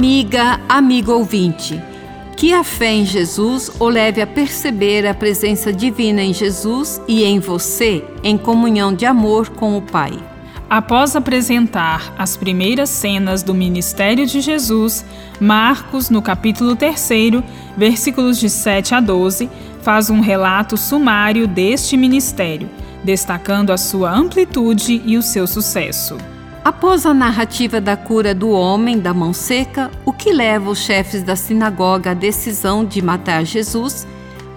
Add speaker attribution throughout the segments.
Speaker 1: Amiga, amigo ouvinte, que a fé em Jesus o leve a perceber a presença divina em Jesus e em você, em comunhão de amor com o Pai.
Speaker 2: Após apresentar as primeiras cenas do ministério de Jesus, Marcos, no capítulo 3, versículos de 7 a 12, faz um relato sumário deste ministério, destacando a sua amplitude e o seu sucesso.
Speaker 1: Após a narrativa da cura do homem da mão seca, o que leva os chefes da sinagoga à decisão de matar Jesus,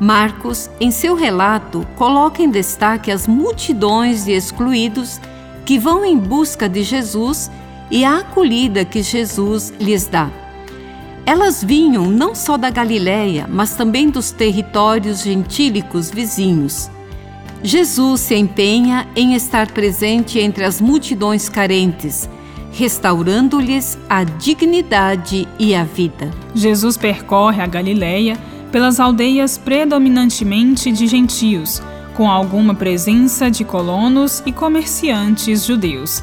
Speaker 1: Marcos, em seu relato, coloca em destaque as multidões de excluídos que vão em busca de Jesus e a acolhida que Jesus lhes dá. Elas vinham não só da Galiléia, mas também dos territórios gentílicos vizinhos. Jesus se empenha em estar presente entre as multidões carentes, restaurando-lhes a dignidade e a vida.
Speaker 2: Jesus percorre a Galiléia pelas aldeias predominantemente de gentios, com alguma presença de colonos e comerciantes judeus.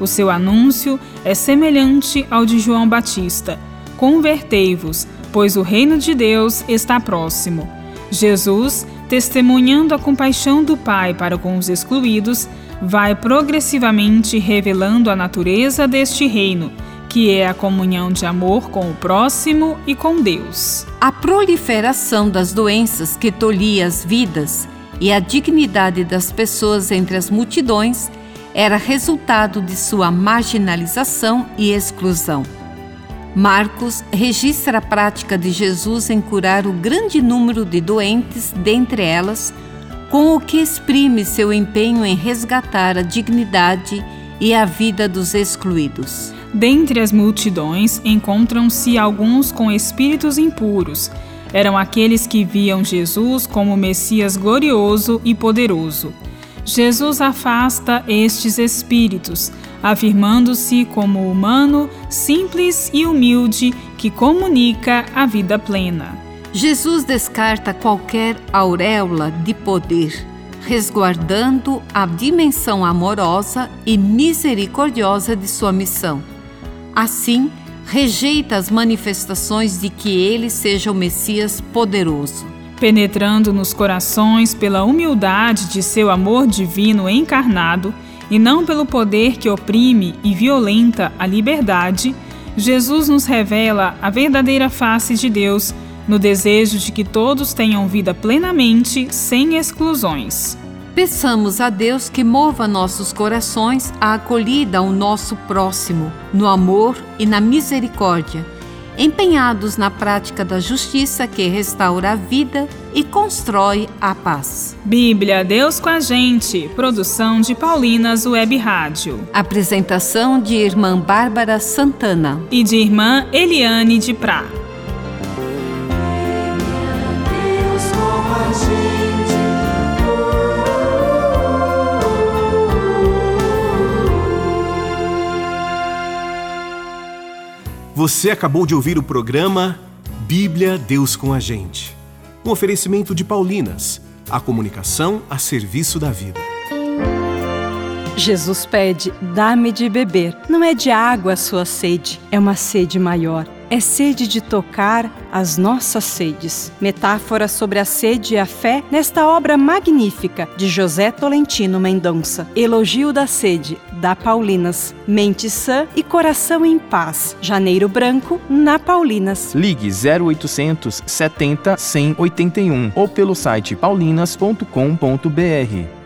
Speaker 2: O seu anúncio é semelhante ao de João Batista: Convertei-vos, pois o reino de Deus está próximo. Jesus testemunhando a compaixão do Pai para com os excluídos, vai progressivamente revelando a natureza deste reino, que é a comunhão de amor com o próximo e com Deus.
Speaker 1: A proliferação das doenças que tolhia as vidas e a dignidade das pessoas entre as multidões era resultado de sua marginalização e exclusão. Marcos registra a prática de Jesus em curar o grande número de doentes, dentre elas, com o que exprime seu empenho em resgatar a dignidade e a vida dos excluídos.
Speaker 2: Dentre as multidões encontram-se alguns com espíritos impuros. Eram aqueles que viam Jesus como Messias glorioso e poderoso. Jesus afasta estes espíritos, afirmando-se como humano, simples e humilde que comunica a vida plena.
Speaker 1: Jesus descarta qualquer auréola de poder, resguardando a dimensão amorosa e misericordiosa de sua missão. Assim, rejeita as manifestações de que ele seja o Messias poderoso.
Speaker 2: Penetrando nos corações pela humildade de seu amor divino encarnado, e não pelo poder que oprime e violenta a liberdade, Jesus nos revela a verdadeira face de Deus no desejo de que todos tenham vida plenamente, sem exclusões.
Speaker 1: Peçamos a Deus que mova nossos corações à acolhida ao nosso próximo, no amor e na misericórdia empenhados na prática da justiça que restaura a vida e constrói a paz.
Speaker 2: Bíblia, Deus com a gente. Produção de Paulinas Web Rádio.
Speaker 1: Apresentação de irmã Bárbara Santana
Speaker 2: e de irmã Eliane de Prá.
Speaker 3: Você acabou de ouvir o programa Bíblia Deus com a Gente. Um oferecimento de Paulinas, a comunicação a serviço da vida.
Speaker 4: Jesus pede: dá-me de beber. Não é de água a sua sede, é uma sede maior é sede de tocar as nossas sedes. Metáfora sobre a sede e a fé nesta obra magnífica de José Tolentino Mendonça. Elogio da sede, da Paulinas. Mente sã e coração em paz. Janeiro Branco, na Paulinas.
Speaker 5: Ligue 0800 70 181 ou pelo site paulinas.com.br.